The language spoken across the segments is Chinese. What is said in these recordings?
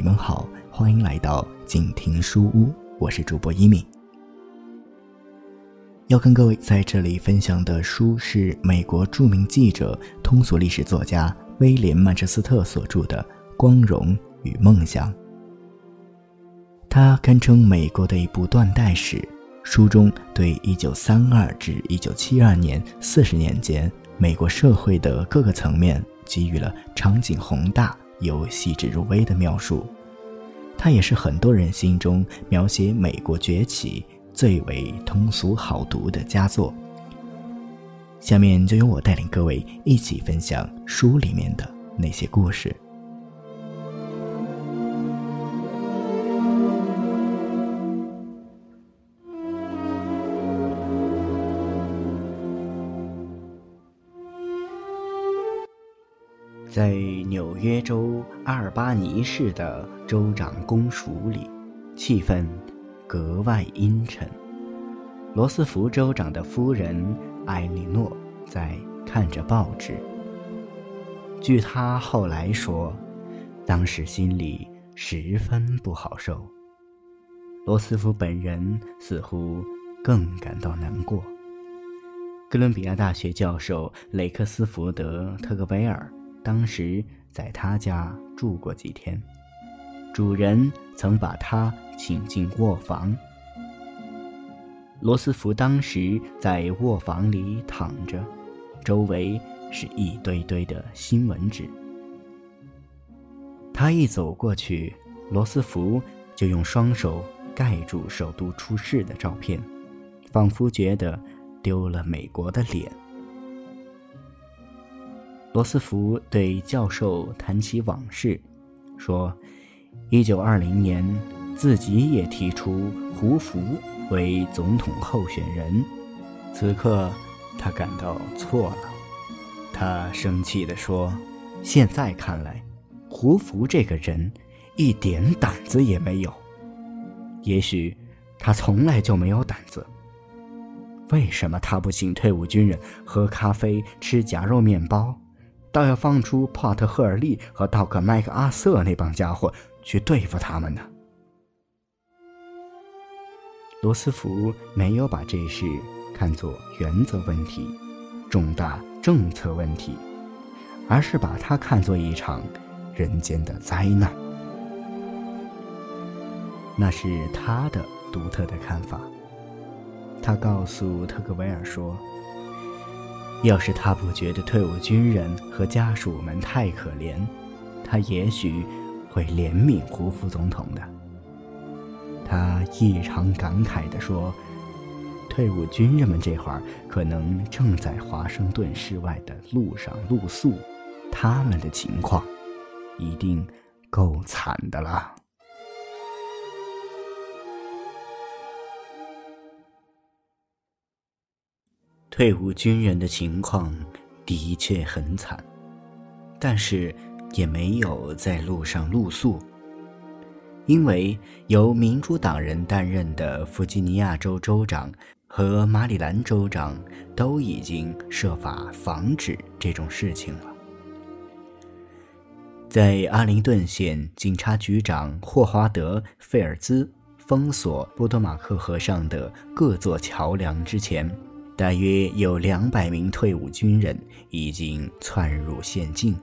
你们好，欢迎来到静听书屋，我是主播一米。要跟各位在这里分享的书是美国著名记者、通俗历史作家威廉·曼彻斯特所著的《光荣与梦想》。它堪称美国的一部断代史，书中对1932至1972年四十年间美国社会的各个层面给予了场景宏大有细致入微的描述。它也是很多人心中描写美国崛起。最为通俗好读的佳作。下面就由我带领各位一起分享书里面的那些故事。在纽约州阿尔巴尼市的州长公署里，气氛。格外阴沉。罗斯福州长的夫人艾莉诺在看着报纸。据他后来说，当时心里十分不好受。罗斯福本人似乎更感到难过。哥伦比亚大学教授雷克斯福德特格维尔当时在他家住过几天。主人曾把他请进卧房。罗斯福当时在卧房里躺着，周围是一堆堆的新闻纸。他一走过去，罗斯福就用双手盖住首都出事的照片，仿佛觉得丢了美国的脸。罗斯福对教授谈起往事，说。一九二零年，自己也提出胡佛为总统候选人。此刻，他感到错了。他生气地说：“现在看来，胡佛这个人一点胆子也没有。也许他从来就没有胆子。为什么他不请退伍军人喝咖啡、吃夹肉面包，倒要放出帕特·赫尔利和道克·麦克阿瑟那帮家伙？”去对付他们呢？罗斯福没有把这事看作原则问题、重大政策问题，而是把它看作一场人间的灾难。那是他的独特的看法。他告诉特格维尔说：“要是他不觉得退伍军人和家属们太可怜，他也许……”会怜悯胡副总统的，他异常感慨地说：“退伍军人们这会儿可能正在华盛顿市外的路上露宿，他们的情况一定够惨的了。”退伍军人的情况的确很惨，但是。也没有在路上露宿，因为由民主党人担任的弗吉尼亚州州长和马里兰州长都已经设法防止这种事情了。在阿灵顿县，警察局长霍华德·费尔兹封锁波多马克河上的各座桥梁之前，大约有两百名退伍军人已经窜入县境。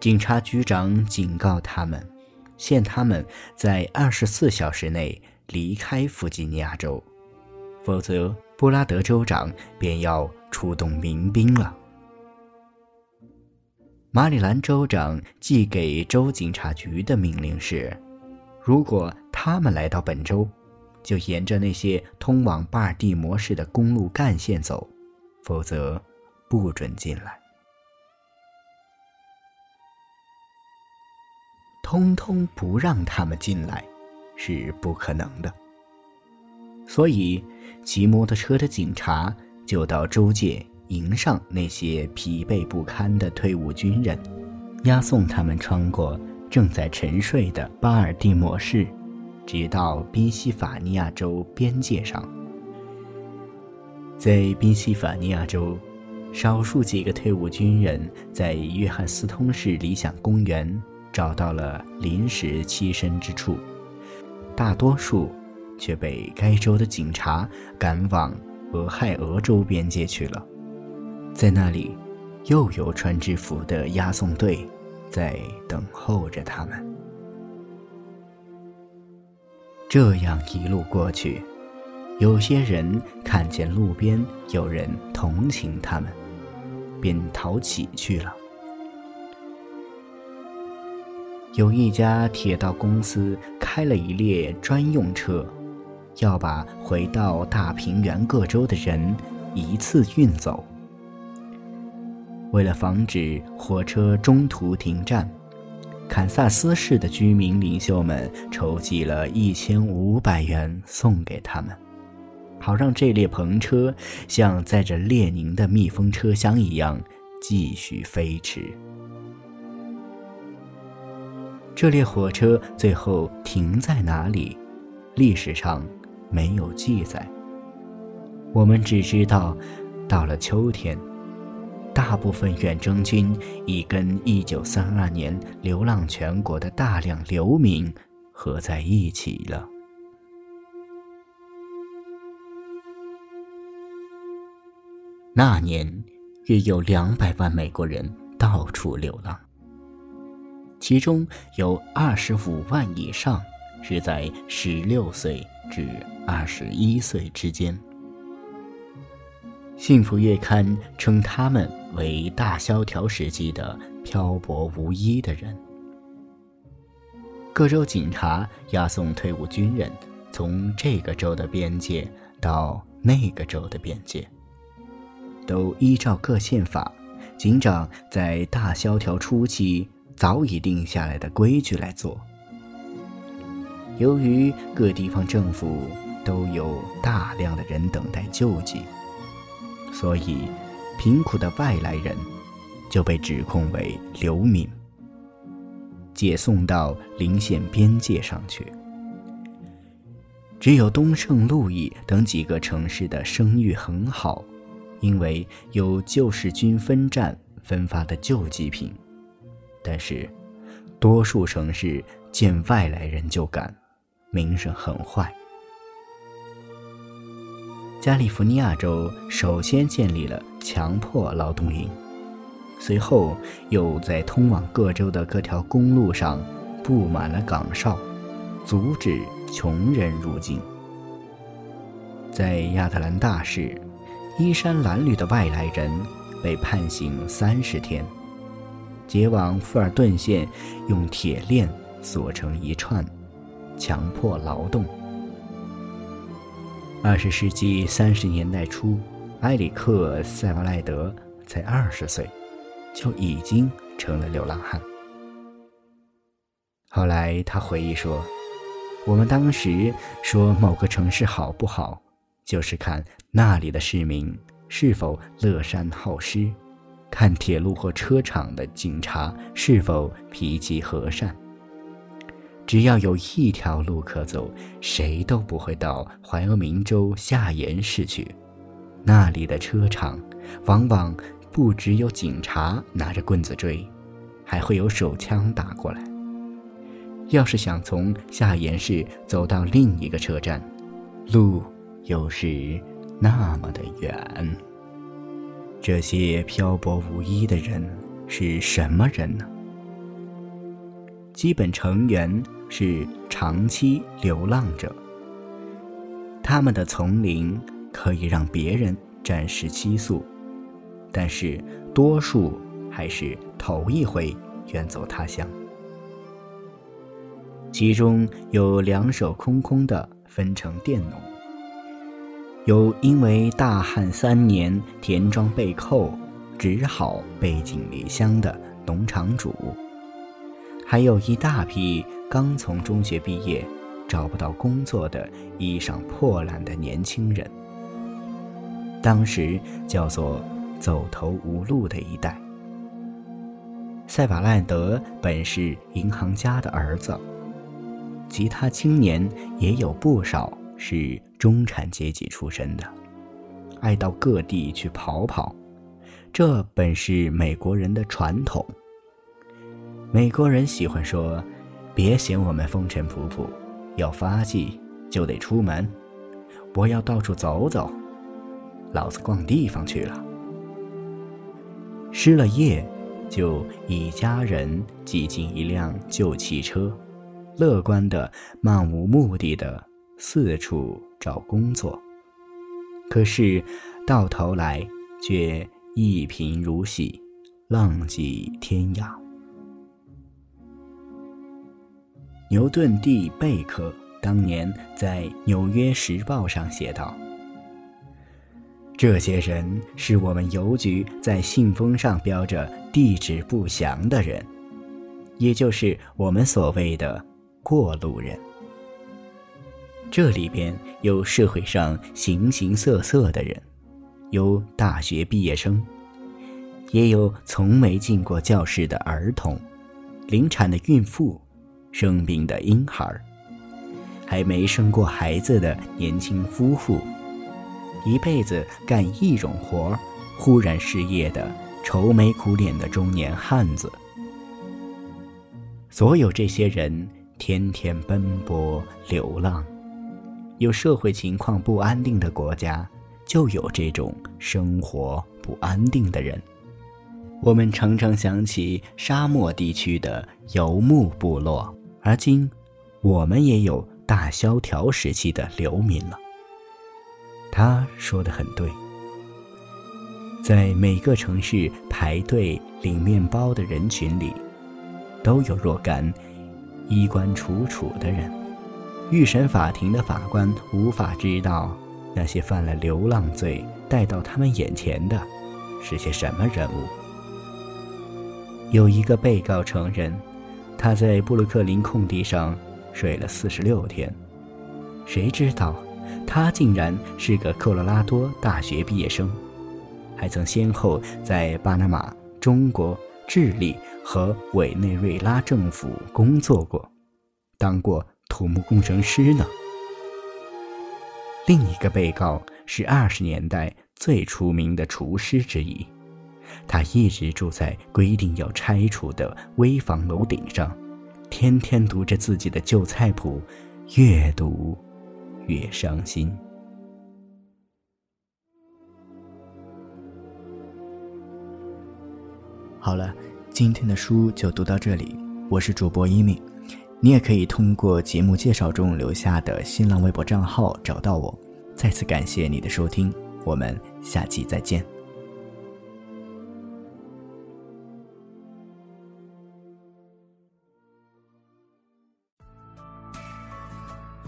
警察局长警告他们，限他们在二十四小时内离开弗吉尼亚州，否则布拉德州长便要出动民兵了。马里兰州长寄给州警察局的命令是：如果他们来到本州，就沿着那些通往巴尔的摩市的公路干线走，否则不准进来。通通不让他们进来，是不可能的。所以，骑摩托车的警察就到州界迎上那些疲惫不堪的退伍军人，押送他们穿过正在沉睡的巴尔的摩市，直到宾夕法尼亚州边界上。在宾夕法尼亚州，少数几个退伍军人在约翰斯通市理想公园找到了临时栖身之处，大多数却被该州的警察赶往俄亥俄州边界去了。在那里，又有穿制服的押送队在等候着他们。这样一路过去。有些人看见路边有人同情他们，便逃起去了。有一家铁道公司开了一列专用车，要把回到大平原各州的人一次运走。为了防止火车中途停站，堪萨斯市的居民领袖们筹集了一千五百元送给他们。好让这列篷车像载着列宁的密封车厢一样继续飞驰。这列火车最后停在哪里，历史上没有记载。我们只知道，到了秋天，大部分远征军已跟1932年流浪全国的大量流民合在一起了。那年，约有两百万美国人到处流浪，其中有二十五万以上是在十六岁至二十一岁之间。《幸福月刊》称他们为大萧条时期的漂泊无依的人。各州警察押送退伍军人，从这个州的边界到那个州的边界。都依照各宪法，警长在大萧条初期早已定下来的规矩来做。由于各地方政府都有大量的人等待救济，所以贫苦的外来人就被指控为流民，解送到邻县边界上去。只有东胜路易等几个城市的声誉很好。因为有救世军分站分发的救济品，但是多数城市见外来人就赶，名声很坏。加利福尼亚州首先建立了强迫劳动营，随后又在通往各州的各条公路上布满了岗哨，阻止穷人入境。在亚特兰大市。衣衫褴褛的外来人被判刑三十天，结往富尔顿县，用铁链锁成一串，强迫劳动。二十世纪三十年代初，埃里克·塞瓦赖德才二十岁，就已经成了流浪汉。后来他回忆说：“我们当时说某个城市好不好？”就是看那里的市民是否乐善好施，看铁路或车厂的警察是否脾气和善。只要有一条路可走，谁都不会到怀俄明州夏延市去。那里的车场往往不只有警察拿着棍子追，还会有手枪打过来。要是想从夏延市走到另一个车站，路。又是那么的远。这些漂泊无依的人是什么人呢？基本成员是长期流浪者。他们的丛林可以让别人暂时栖宿，但是多数还是头一回远走他乡。其中有两手空空的，分成佃农。有因为大旱三年田庄被扣，只好背井离乡的农场主，还有一大批刚从中学毕业、找不到工作的衣裳破烂的年轻人。当时叫做走投无路的一代。塞瓦赖德本是银行家的儿子，其他青年也有不少。是中产阶级出身的，爱到各地去跑跑，这本是美国人的传统。美国人喜欢说：“别嫌我们风尘仆仆，要发迹就得出门。我要到处走走，老子逛地方去了。”失了业，就一家人挤进一辆旧汽车，乐观的、漫无目的的四处找工作。可是，到头来却一贫如洗，浪迹天涯。牛顿弟贝克当年在《纽约时报》上写道。这些人是我们邮局在信封上标着地址不详的人，也就是我们所谓的过路人。这里边有社会上形形色色的人，有大学毕业生，也有从没进过教室的儿童，临产的孕妇，生病的婴孩，还没生过孩子的年轻夫妇。一辈子干一种活儿，忽然失业的愁眉苦脸的中年汉子。所有这些人天天奔波流浪，有社会情况不安定的国家，就有这种生活不安定的人。我们常常想起沙漠地区的游牧部落，而今我们也有大萧条时期的流民了。他说的很对，在每个城市排队领面包的人群里，都有若干衣冠楚楚的人。预审法庭的法官无法知道那些犯了流浪罪带到他们眼前的是些什么人物。有一个被告承认，他在布鲁克林空地上睡了四十六天，谁知道？他竟然是个科罗拉多大学毕业生，还曾先后在巴拿马、中国、智利和委内瑞拉政府工作过，当过土木工程师呢。另一个被告是二十年代最出名的厨师之一，他一直住在规定要拆除的危房楼顶上，天天读着自己的旧菜谱，阅读。越伤心。好了，今天的书就读到这里。我是主播一米，你也可以通过节目介绍中留下的新浪微博账号找到我。再次感谢你的收听，我们下期再见。